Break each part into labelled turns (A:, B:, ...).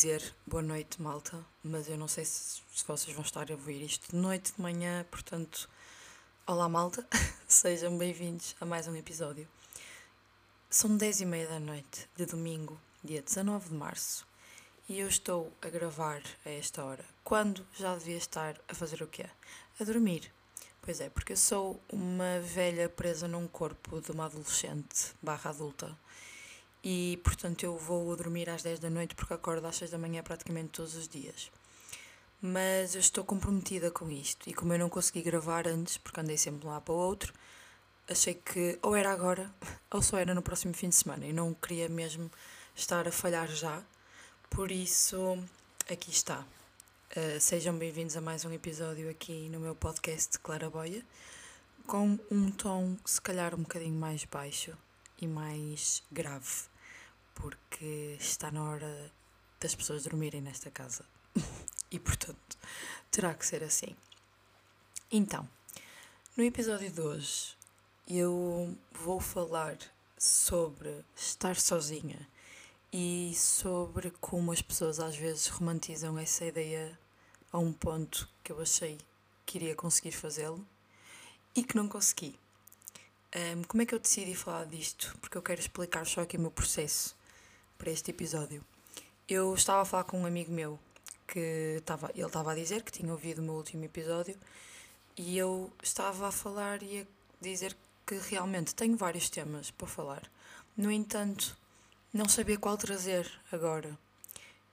A: dizer boa noite, malta, mas eu não sei se, se vocês vão estar a ouvir isto de noite, de manhã, portanto, olá, malta, sejam bem-vindos a mais um episódio. São 10 e meia da noite de domingo, dia 19 de março, e eu estou a gravar a esta hora, quando já devia estar a fazer o quê? A dormir. Pois é, porque eu sou uma velha presa num corpo de uma adolescente barra adulta e portanto eu vou dormir às 10 da noite porque acordo às 6 da manhã praticamente todos os dias. Mas eu estou comprometida com isto e como eu não consegui gravar antes, porque andei sempre de um lado para o outro, achei que ou era agora ou só era no próximo fim de semana e não queria mesmo estar a falhar já, por isso aqui está. Uh, sejam bem-vindos a mais um episódio aqui no meu podcast Clara Boia, com um tom se calhar um bocadinho mais baixo e mais grave, porque está na hora das pessoas dormirem nesta casa. e portanto, terá que ser assim. Então, no episódio de hoje, eu vou falar sobre estar sozinha e sobre como as pessoas às vezes romantizam essa ideia a um ponto que eu achei que iria conseguir fazê-lo e que não consegui. Um, como é que eu decidi falar disto? Porque eu quero explicar só aqui o meu processo para este episódio. Eu estava a falar com um amigo meu que estava, ele estava a dizer que tinha ouvido o meu último episódio e eu estava a falar e a dizer que realmente tenho vários temas para falar. No entanto, não sabia qual trazer agora.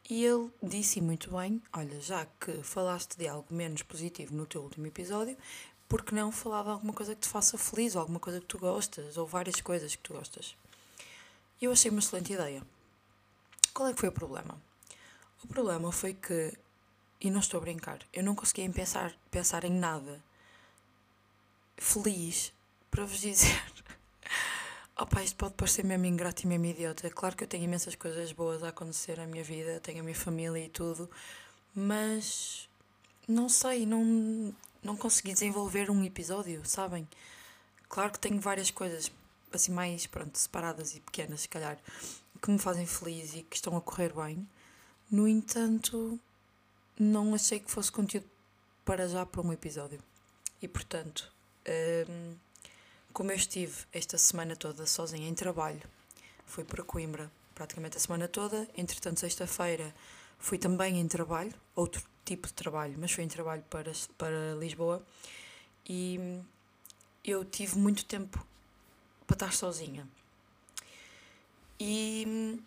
A: E ele disse muito bem: Olha, já que falaste de algo menos positivo no teu último episódio, porque não falar de alguma coisa que te faça feliz, ou alguma coisa que tu gostas, ou várias coisas que tu gostas. Eu achei uma excelente ideia. Qual é que foi o problema? O problema foi que, e não estou a brincar, eu não conseguia pensar, pensar em nada feliz para vos dizer. Opa, isto pode parecer mesmo ingrato e mesmo idiota. Claro que eu tenho imensas coisas boas a acontecer na minha vida, tenho a minha família e tudo, mas não sei, não, não consegui desenvolver um episódio, sabem? Claro que tenho várias coisas assim mais, pronto, separadas e pequenas, se calhar, que me fazem feliz e que estão a correr bem. No entanto, não achei que fosse conteúdo para já para um episódio. E portanto, hum, como eu estive esta semana toda sozinha em trabalho, fui para Coimbra praticamente a semana toda, entretanto, sexta-feira fui também em trabalho, outro tipo de trabalho, mas foi em trabalho para, para Lisboa e eu tive muito tempo para estar sozinha. E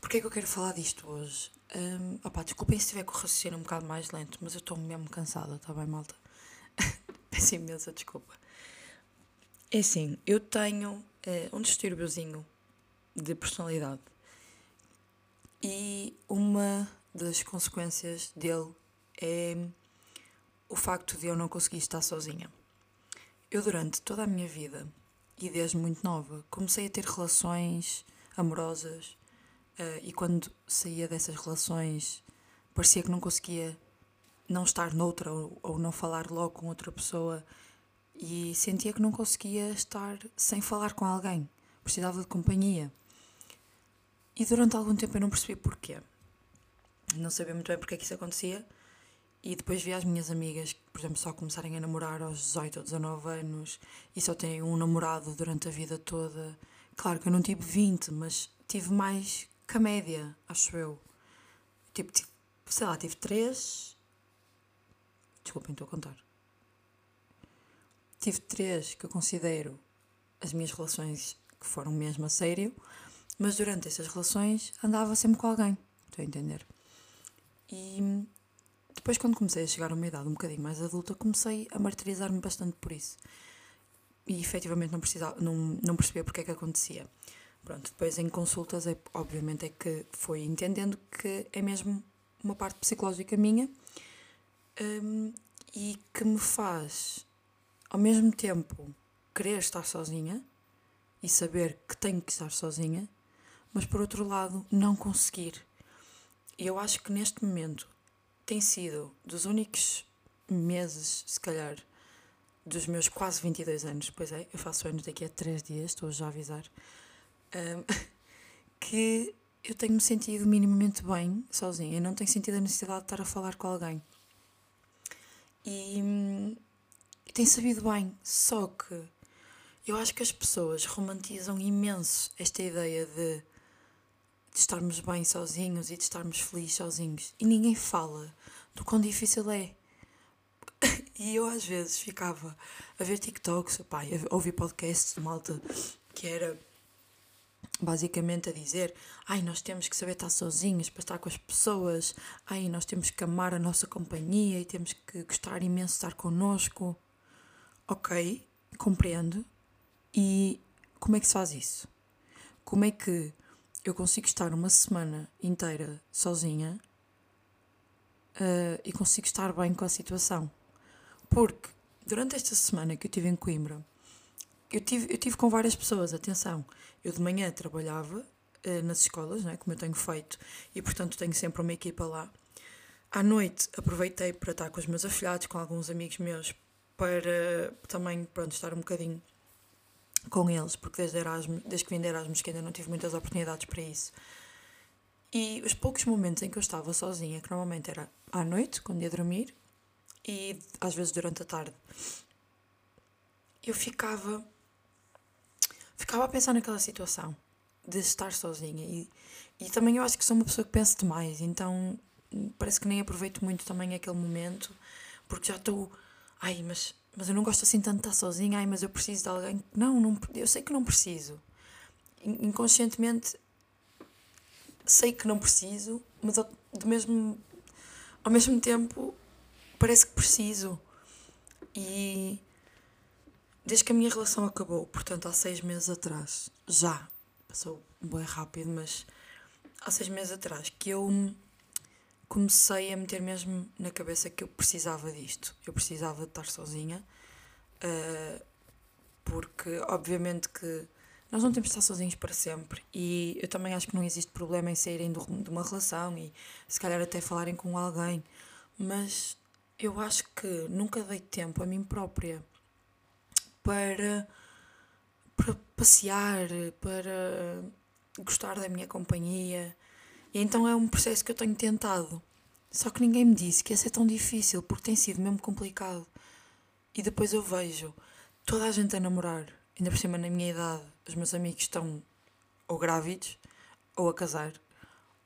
A: porquê é que eu quero falar disto hoje? Um, opa, desculpem se estiver com o raciocínio um bocado mais lento, mas eu estou mesmo cansada, está bem, malta? Peço imensa desculpa. É assim, eu tenho uh, um distúrbiozinho de personalidade e uma das consequências dele é o facto de eu não conseguir estar sozinha. Eu, durante toda a minha vida e desde muito nova, comecei a ter relações amorosas uh, e quando saía dessas relações parecia que não conseguia não estar noutra ou, ou não falar logo com outra pessoa e sentia que não conseguia estar sem falar com alguém, precisava de companhia. E durante algum tempo eu não percebi porquê não sabia muito bem porque é que isso acontecia. E depois vi as minhas amigas, por exemplo, só começarem a namorar aos 18 ou 19 anos e só têm um namorado durante a vida toda. Claro que eu não tive 20, mas tive mais que a média, acho eu. Tipo, sei lá, tive 3. Desculpem, estou a contar. Tive 3 que eu considero as minhas relações que foram mesmo a sério, mas durante essas relações andava sempre com alguém. Estou a entender? E depois, quando comecei a chegar a uma idade um bocadinho mais adulta, comecei a martirizar-me bastante por isso. E efetivamente não, precisava, não, não percebia porque é que acontecia. Pronto, depois em consultas, é, obviamente, é que foi entendendo que é mesmo uma parte psicológica minha um, e que me faz, ao mesmo tempo, querer estar sozinha e saber que tenho que estar sozinha, mas por outro lado, não conseguir eu acho que neste momento tem sido dos únicos meses, se calhar, dos meus quase 22 anos, pois é, eu faço anos daqui a 3 dias, estou já a avisar, um, que eu tenho-me sentido minimamente bem sozinha. Eu não tenho sentido a necessidade de estar a falar com alguém. E, e tem sabido bem. Só que eu acho que as pessoas romantizam imenso esta ideia de, de estarmos bem sozinhos e de estarmos felizes sozinhos. E ninguém fala do quão difícil é. e eu às vezes ficava a ver TikToks, pá, a ouvir podcasts de malta que era basicamente a dizer: ai, nós temos que saber estar sozinhos para estar com as pessoas, ai, nós temos que amar a nossa companhia e temos que gostar imenso de estar connosco. Ok, compreendo. E como é que se faz isso? Como é que eu consigo estar uma semana inteira sozinha uh, e consigo estar bem com a situação? Porque durante esta semana que eu tive em Coimbra, eu tive, eu tive com várias pessoas, atenção. Eu de manhã trabalhava uh, nas escolas, né, como eu tenho feito, e portanto tenho sempre uma equipa lá. À noite aproveitei para estar com os meus afilhados, com alguns amigos meus, para também pronto, estar um bocadinho com eles, porque desde, Erasmus, desde que vim de Erasmus que ainda não tive muitas oportunidades para isso. E os poucos momentos em que eu estava sozinha, que normalmente era à noite, quando ia dormir, e às vezes durante a tarde, eu ficava ficava a pensar naquela situação de estar sozinha e, e também eu acho que sou uma pessoa que pensa demais, então parece que nem aproveito muito também aquele momento porque já estou, ai, mas, mas eu não gosto assim tanto de estar sozinha, ai, mas eu preciso de alguém. Não, não eu sei que não preciso. Inconscientemente sei que não preciso, mas ao, do mesmo, ao mesmo tempo parece que preciso. E desde que a minha relação acabou, portanto há seis meses atrás, já, passou bem rápido, mas há seis meses atrás, que eu comecei a meter mesmo na cabeça que eu precisava disto. Eu precisava de estar sozinha, uh, porque obviamente que nós não temos de estar sozinhos para sempre e eu também acho que não existe problema em saírem de uma relação e se calhar até falarem com alguém, mas eu acho que nunca dei tempo a mim própria para, para passear, para gostar da minha companhia. E então é um processo que eu tenho tentado. Só que ninguém me disse que ia ser tão difícil, porque tem sido mesmo complicado. E depois eu vejo toda a gente a namorar, ainda por cima na minha idade, os meus amigos estão ou grávidos, ou a casar,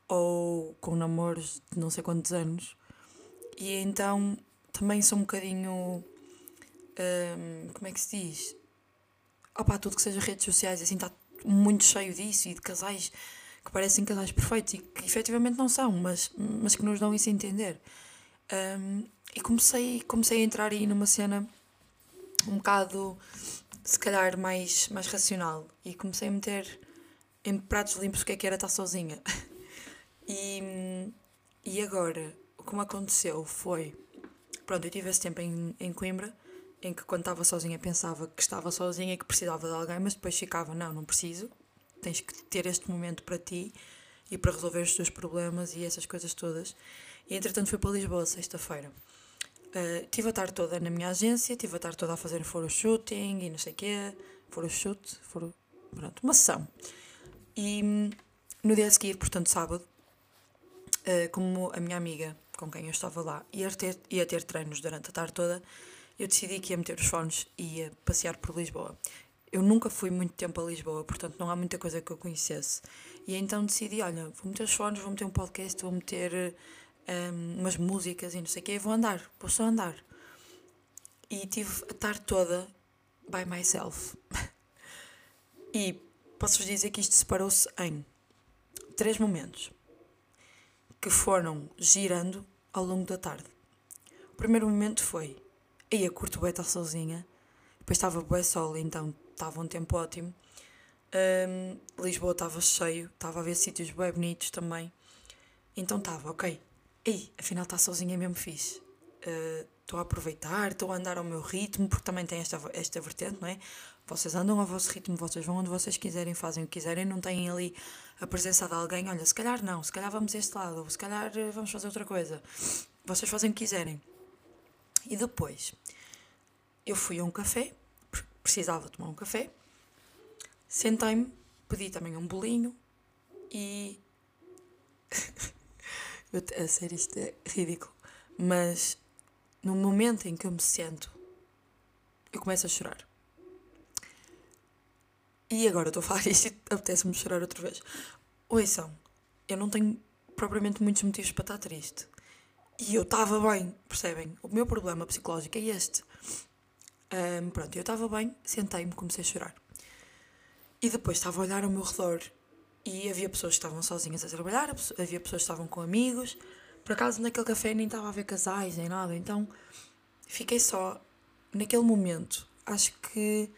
A: ou com namoros de não sei quantos anos. E então também sou um bocadinho um, como é que se diz? Opa, tudo que seja redes sociais, assim, está muito cheio disso e de casais que parecem casais perfeitos e que efetivamente não são, mas, mas que nos dão isso a entender. Um, e comecei, comecei a entrar aí numa cena um bocado, se calhar, mais, mais racional e comecei a meter em pratos limpos o que é que era estar sozinha. e, e agora, o que me aconteceu foi. Pronto, eu tive esse tempo em, em Coimbra em que quando estava sozinha pensava que estava sozinha e que precisava de alguém, mas depois ficava, não, não preciso, tens que ter este momento para ti e para resolver os teus problemas e essas coisas todas. E entretanto fui para Lisboa sexta-feira. Uh, tive a tarde toda na minha agência, tive a tarde toda a fazer shooting e não sei o quê, photoshoot, foro, pronto, uma sessão. E hum, no dia a seguir, portanto sábado, uh, como a minha amiga com quem eu estava lá ia ter, ia ter treinos durante a tarde toda, eu decidi que ia meter os fones e ia passear por Lisboa. Eu nunca fui muito tempo a Lisboa, portanto não há muita coisa que eu conhecesse. E então decidi, olha, vou meter os fones, vou meter um podcast, vou meter um, umas músicas e não sei o quê, vou andar, vou só andar. E tive a tarde toda by myself. e posso-vos dizer que isto separou-se em três momentos que foram girando ao longo da tarde. O primeiro momento foi Ia curto bem sozinha. Depois estava bem sol, então estava um tempo ótimo. Um, Lisboa estava cheio, estava a ver sítios bem bonitos também. Então estava, ok. Ei, afinal está sozinha mesmo fixe. Ah, estou uh, a aproveitar, estou a andar ao meu ritmo, porque também tem esta, esta vertente, não é? Vocês andam ao vosso ritmo, vocês vão onde vocês quiserem, fazem o que quiserem, não têm ali a presença de alguém. Olha, se calhar não, se calhar vamos a este lado, ou se calhar eh, vamos fazer outra coisa. Vocês fazem o que quiserem. E depois, eu fui a um café, precisava tomar um café, sentei-me, pedi também um bolinho e eu, a sério, isto é ridículo. Mas no momento em que eu me sento, eu começo a chorar. E agora estou a falar isto e apetece-me chorar outra vez. Ouçam, eu não tenho propriamente muitos motivos para estar triste. E eu estava bem, percebem? O meu problema psicológico é este. Um, pronto, eu estava bem, sentei-me, comecei a chorar. E depois estava a olhar ao meu redor e havia pessoas que estavam sozinhas a trabalhar, havia pessoas que estavam com amigos. Por acaso naquele café nem estava a ver casais nem nada, então fiquei só naquele momento, acho que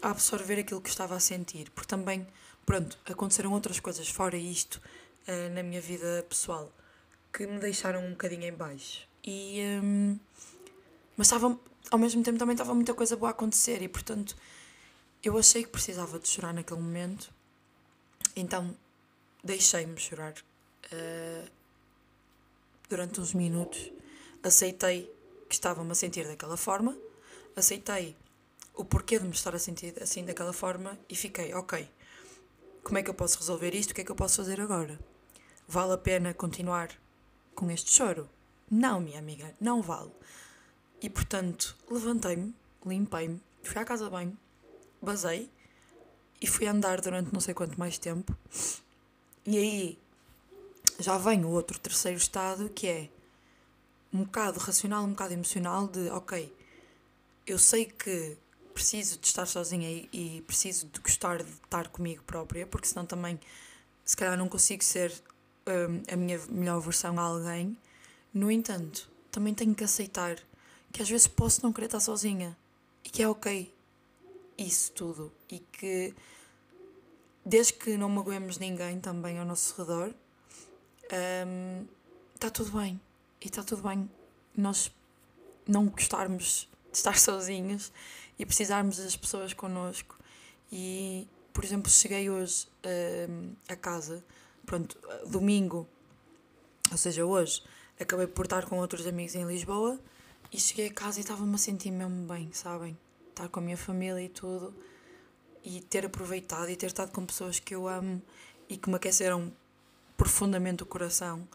A: a absorver aquilo que estava a sentir, porque também, pronto, aconteceram outras coisas fora isto uh, na minha vida pessoal que me deixaram um bocadinho em baixo. E, um, mas estava, ao mesmo tempo também estava muita coisa boa a acontecer e, portanto, eu achei que precisava de chorar naquele momento, então deixei-me chorar uh, durante uns minutos. Aceitei que estava-me a sentir daquela forma, aceitei o porquê de me estar a sentir assim daquela forma e fiquei, ok, como é que eu posso resolver isto? O que é que eu posso fazer agora? Vale a pena continuar com este choro? Não, minha amiga, não vale. E portanto, levantei-me, limpei-me, fui à casa banho, basei e fui andar durante não sei quanto mais tempo. E aí já vem o outro terceiro estado que é um bocado racional, um bocado emocional de ok, eu sei que preciso de estar sozinha e, e, preciso de gostar de estar comigo própria, porque senão também se calhar não consigo ser um, a minha melhor versão a alguém. No entanto, também tenho que aceitar que às vezes posso não querer estar sozinha. E que é ok isso tudo. E que desde que não magoemos ninguém também ao nosso redor um, está tudo bem. E está tudo bem nós não gostarmos de estar sozinhos e precisarmos das pessoas connosco. E, por exemplo, cheguei hoje uh, a casa, pronto, domingo, ou seja, hoje, acabei por estar com outros amigos em Lisboa e cheguei a casa e estava-me a sentir mesmo bem, sabem? Estar com a minha família e tudo e ter aproveitado e ter estado com pessoas que eu amo e que me aqueceram profundamente o coração.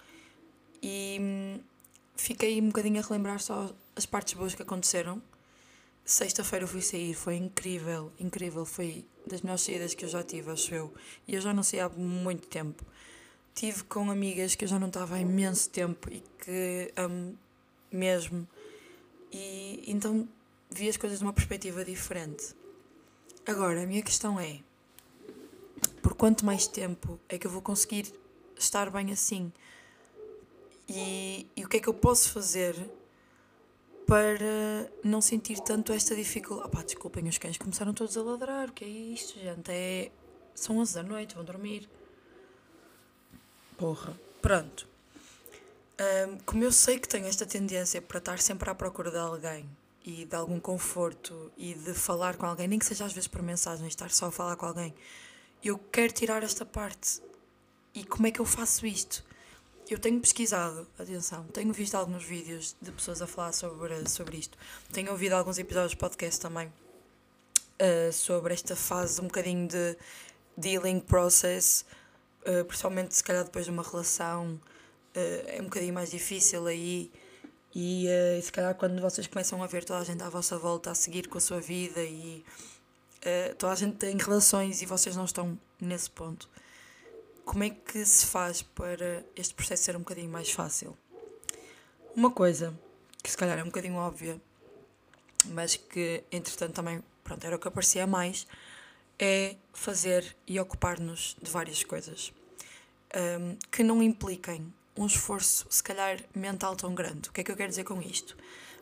A: E hum, fiquei um bocadinho a relembrar só as partes boas que aconteceram. Sexta-feira fui sair, foi incrível, incrível. Foi das melhores saídas que eu já tive, acho eu. E eu já não sei há muito tempo. Tive com amigas que eu já não estava há imenso tempo e que amo mesmo. E então vi as coisas de uma perspectiva diferente. Agora, a minha questão é: por quanto mais tempo é que eu vou conseguir estar bem assim? E, e o que é que eu posso fazer para não sentir tanto esta dificuldade? Opá, desculpem, os cães começaram todos a ladrar. O que é isto, gente? É... São 11 da noite, vão dormir. Porra. Pronto. Um, como eu sei que tenho esta tendência para estar sempre à procura de alguém e de algum conforto e de falar com alguém, nem que seja às vezes por mensagem, estar só a falar com alguém, eu quero tirar esta parte. E como é que eu faço isto? eu tenho pesquisado, atenção, tenho visto alguns vídeos de pessoas a falar sobre, sobre isto. Tenho ouvido alguns episódios de podcast também uh, sobre esta fase um bocadinho de dealing process, uh, principalmente se calhar depois de uma relação, é um bocadinho mais difícil aí. E uh, se calhar quando vocês começam a ver toda a gente à vossa volta a seguir com a sua vida e toda a gente tem relações e vocês não estão nesse ponto como é que se faz para este processo ser um bocadinho mais fácil? Uma coisa que se calhar é um bocadinho óbvia, mas que entretanto também pronto, era o que aparecia mais, é fazer e ocupar-nos de várias coisas um, que não impliquem um esforço, se calhar, mental tão grande. O que é que eu quero dizer com isto?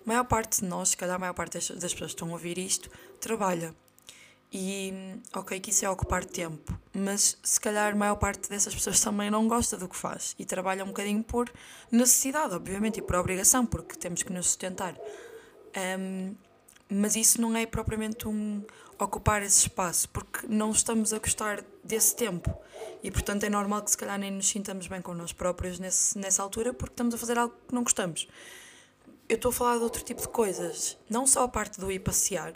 A: A maior parte de nós, se calhar a maior parte das, pessoas que estão a ouvir isto, trabalha e ok, que isso é ocupar tempo, mas se calhar a maior parte dessas pessoas também não gosta do que faz e trabalha um bocadinho por necessidade, obviamente, e por obrigação, porque temos que nos sustentar. Um, mas isso não é propriamente um ocupar esse espaço, porque não estamos a gostar desse tempo. E portanto é normal que se calhar nem nos sintamos bem com nós próprios nesse, nessa altura, porque estamos a fazer algo que não gostamos. Eu estou a falar de outro tipo de coisas, não só a parte do ir passear,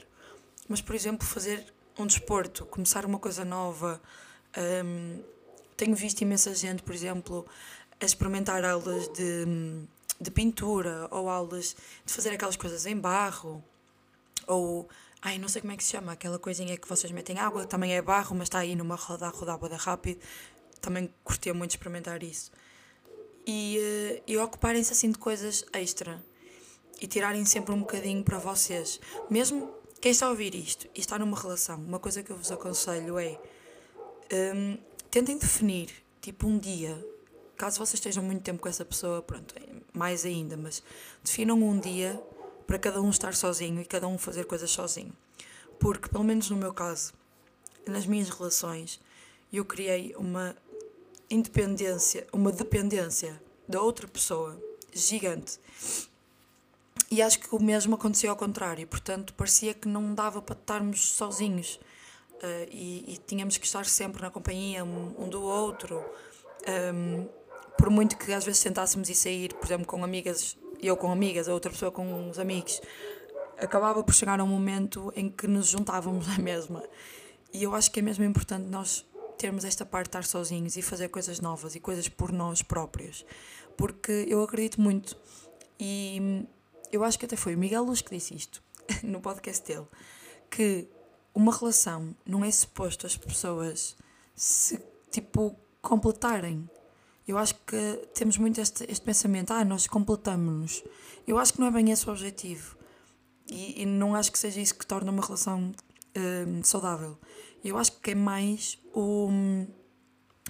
A: mas por exemplo fazer um desporto, começar uma coisa nova. Um, tenho visto imensa gente, por exemplo, a experimentar aulas de, de pintura ou aulas de fazer aquelas coisas em barro ou ai não sei como é que se chama aquela coisinha que vocês metem água também é barro mas está aí numa roda a rodar boda rápido. Também curtia muito experimentar isso. E, uh, e ocuparem-se assim de coisas extra. E tirarem sempre um bocadinho para vocês. Mesmo quem está a ouvir isto e está numa relação uma coisa que eu vos aconselho é um, tentem definir tipo um dia caso vocês estejam muito tempo com essa pessoa, pronto, é mais ainda, mas definam um dia para cada um estar sozinho e cada um fazer coisas sozinho. Porque, pelo menos no meu caso, nas minhas relações, eu criei uma independência, uma dependência da outra pessoa gigante. E acho que o mesmo aconteceu ao contrário, portanto, parecia que não dava para estarmos sozinhos. Uh, e, e, tínhamos que estar sempre na companhia um, um do outro. Um, por muito que às vezes tentássemos ir sair, por exemplo, com amigas, eu com amigas, a outra pessoa com uns amigos, acabava por chegar a um momento em que nos juntávamos na mesma. E eu acho que é mesmo importante nós termos esta parte de estar sozinhos e fazer coisas novas e coisas por nós próprios. Porque eu acredito muito, e eu acho que até foi o Miguel Luz que disse isto no podcast dele, que uma relação não é suposto as pessoas se, tipo, completarem. Eu acho que temos muito este, este pensamento, ah, nós completamos-nos. Eu acho que não é bem esse o objetivo. E, e não acho que seja isso que torna uma relação hum, saudável. Eu acho que é mais o um,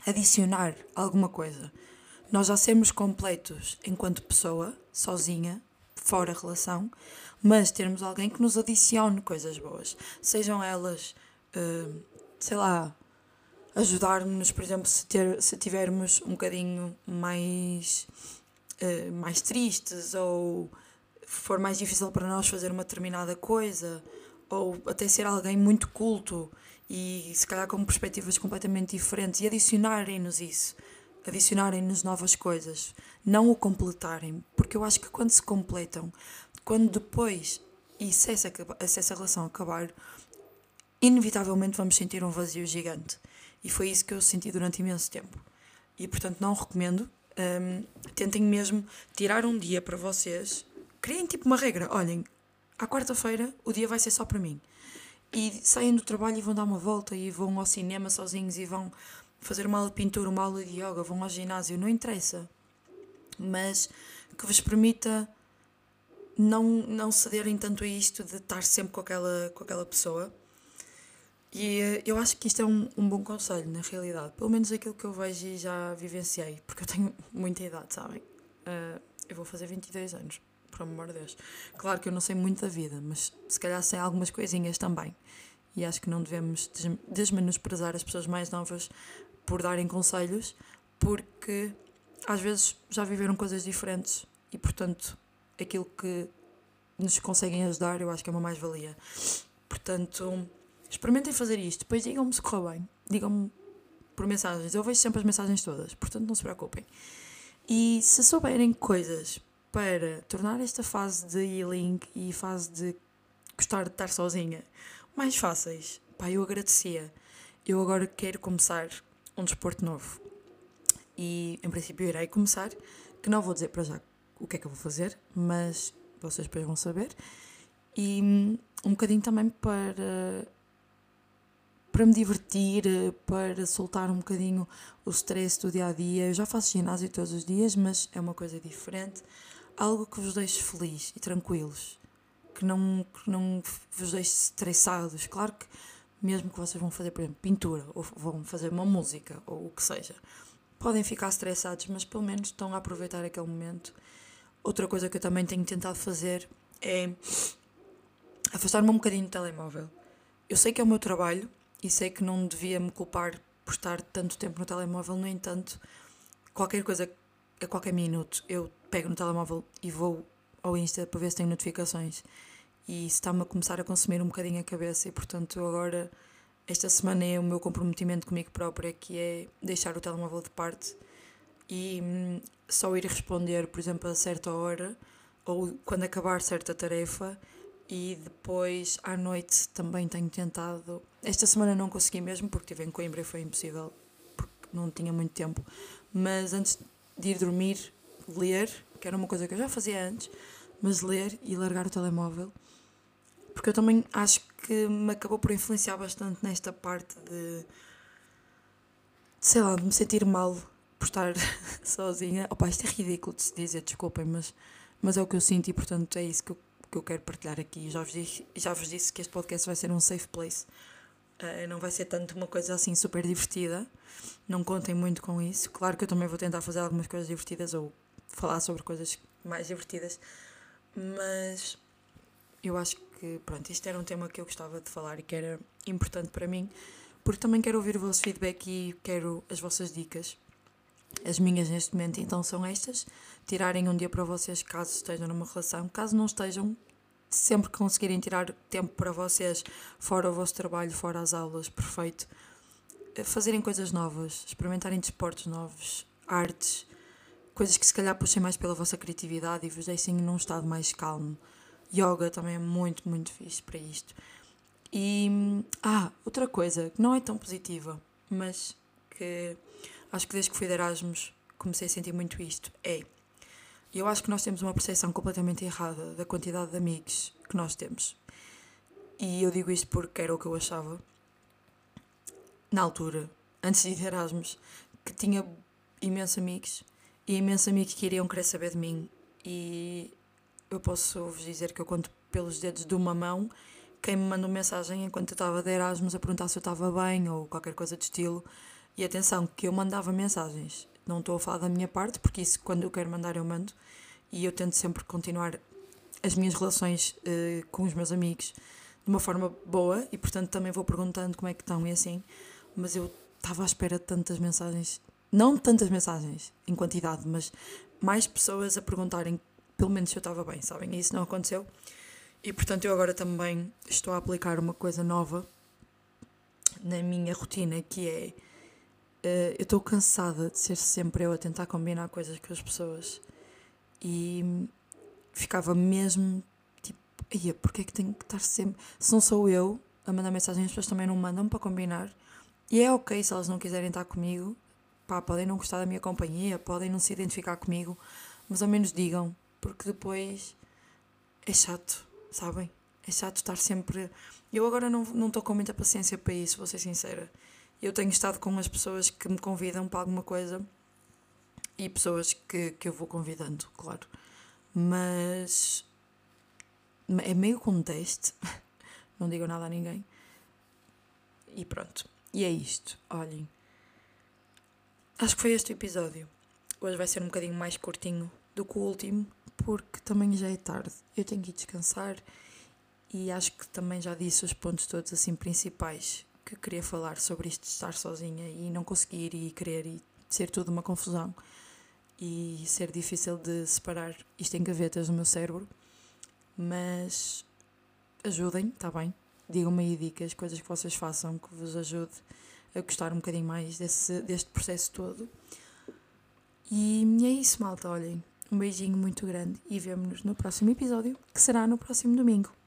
A: adicionar alguma coisa. Nós já sermos completos enquanto pessoa, sozinha, fora relação, mas termos alguém que nos adicione coisas boas. Sejam elas, hum, sei lá, ajudar-nos, por exemplo, se, ter, se tivermos um bocadinho mais, uh, mais tristes ou for mais difícil para nós fazer uma determinada coisa, ou até ser alguém muito culto e se calhar com perspectivas completamente diferentes e adicionarem-nos isso, adicionarem-nos novas coisas, não o completarem, porque eu acho que quando se completam, quando depois e se essa, se essa relação acabar, inevitavelmente vamos sentir um vazio gigante. E foi isso que eu senti durante imenso tempo. E portanto não recomendo. Um, tentem mesmo tirar um dia para vocês. Criem tipo uma regra. Olhem, à quarta-feira o dia vai ser só para mim. E saem do trabalho e vão dar uma volta e vão ao cinema sozinhos e vão fazer uma aula de pintura, uma aula de yoga, vão ao ginásio, não interessa. Mas que vos permita não, não cederem tanto a isto de estar sempre com aquela, com aquela pessoa e eh, eu acho que isto é um, um bom conselho, na realidade. Pelo menos aquilo que eu vejo e já vivenciei, porque eu tenho muita idade, sabem? Uh, eu vou fazer 22 anos, por amor de Deus. Claro que eu não sei muito da vida, mas se calhar sei algumas coisinhas também. E acho que não devemos desmenosprezar as pessoas mais novas por darem conselhos, porque às vezes já viveram coisas diferentes e, portanto, aquilo que nos conseguem ajudar eu acho que é uma mais-valia. Portanto Experimentem fazer isto, depois digam-me se correu bem. Digam-me por mensagens. Eu vejo sempre as mensagens todas, portanto não se preocupem. E se souberem coisas para tornar esta fase de healing e fase de gostar de estar sozinha mais fáceis, pá, eu agradecia. Eu agora quero começar um desporto novo. E em princípio irei começar, que não vou dizer para já o que é que eu vou fazer, mas vocês depois vão saber. E hum, um bocadinho também para para me divertir, para soltar um bocadinho o stress do dia a dia. Eu já faço ginásio todos os dias, mas é uma coisa diferente. Algo que vos deixe feliz e tranquilos, que não, que não vos deixe estressados. Claro que, mesmo que vocês vão fazer, por exemplo, pintura, ou vão fazer uma música, ou o que seja, podem ficar estressados, mas pelo menos estão a aproveitar aquele momento. Outra coisa que eu também tenho tentado fazer é afastar-me um bocadinho do telemóvel. Eu sei que é o meu trabalho, e sei que não devia me culpar por estar tanto tempo no telemóvel, no entanto, qualquer coisa, a qualquer minuto, eu pego no telemóvel e vou ao Insta para ver se tenho notificações. E isso está-me a começar a consumir um bocadinho a cabeça, e portanto, agora, esta semana é o meu comprometimento comigo própria, que é deixar o telemóvel de parte e hum, só ir responder, por exemplo, a certa hora ou quando acabar certa tarefa e depois à noite também tenho tentado. Esta semana não consegui mesmo porque estive em Coimbra e foi impossível porque não tinha muito tempo. Mas antes de ir dormir, ler, que era uma coisa que eu já fazia antes, mas ler e largar o telemóvel. Porque eu também acho que me acabou por influenciar bastante nesta parte de. sei lá, de me sentir mal por estar sozinha. Opa, isto é ridículo de se dizer, desculpem, mas, mas é o que eu sinto e portanto é isso que eu, que eu quero partilhar aqui. Já vos, disse, já vos disse que este podcast vai ser um safe place. Uh, não vai ser tanto uma coisa assim super divertida. Não contem muito com isso. Claro que eu também vou tentar fazer algumas coisas divertidas ou falar sobre coisas mais divertidas, mas eu acho que pronto, este era um tema que eu gostava de falar e que era importante para mim, porque também quero ouvir o vosso feedback e quero as vossas dicas. As minhas neste momento então são estas: tirarem um dia para vocês caso estejam numa relação, caso não estejam, sempre conseguirem tirar tempo para vocês, fora o vosso trabalho, fora as aulas, perfeito. Eh, fazerem coisas novas, experimentarem desportos novos, artes, coisas que se calhar puxem mais pela vossa criatividade e vos deixem num estado mais calmo. Yoga também é muito, muito fixe para isto. E. Ah, outra coisa que não é tão positiva, mas que acho que desde que fui de Erasmus comecei a sentir muito isto é eu acho que nós temos uma percepção completamente errada da quantidade de amigos que nós temos. E eu digo isto porque era o que eu achava na altura, antes de ir Erasmus, que tinha imensos amigos e imensos amigos que iriam querer saber de mim. E eu posso vos dizer que eu conto pelos dedos de uma mão quem me mandou mensagem enquanto eu estava de Erasmus a perguntar se eu estava bem ou qualquer coisa do estilo. E atenção, que eu mandava mensagens não estou a falar da minha parte, porque isso quando eu quero mandar eu mando. E eu tento sempre continuar as minhas relações uh, com os meus amigos de uma forma boa e portanto também vou perguntando como é que estão e assim. Mas eu estava à espera de tantas mensagens, não tantas mensagens em quantidade, mas mais pessoas a perguntarem pelo menos se eu estava bem, sabem? E isso não aconteceu. E portanto eu agora também estou a aplicar uma coisa nova na minha rotina que é eu estou cansada de ser sempre eu a tentar combinar coisas com as pessoas e ficava mesmo tipo, ia, porque é que tenho que estar sempre. Se não sou eu a mandar mensagem, as pessoas também não mandam para combinar. E é ok se elas não quiserem estar comigo, pá, podem não gostar da minha companhia, podem não se identificar comigo, mas ao menos digam, porque depois é chato, sabem? É chato estar sempre. Eu agora não estou com muita paciência para isso, vou ser sincera. Eu tenho estado com as pessoas que me convidam para alguma coisa e pessoas que, que eu vou convidando, claro. Mas é meio com um teste, não digo nada a ninguém. E pronto. E é isto. Olhem. Acho que foi este o episódio. Hoje vai ser um bocadinho mais curtinho do que o último, porque também já é tarde. Eu tenho que ir descansar e acho que também já disse os pontos todos assim principais que queria falar sobre isto de estar sozinha e não conseguir e querer e ser tudo uma confusão e ser difícil de separar isto em gavetas no meu cérebro. Mas ajudem, está bem? Digam-me aí dicas, coisas que vocês façam que vos ajude a gostar um bocadinho mais desse, deste processo todo. E é isso, malta. Olhem, um beijinho muito grande e vemo-nos no próximo episódio, que será no próximo domingo.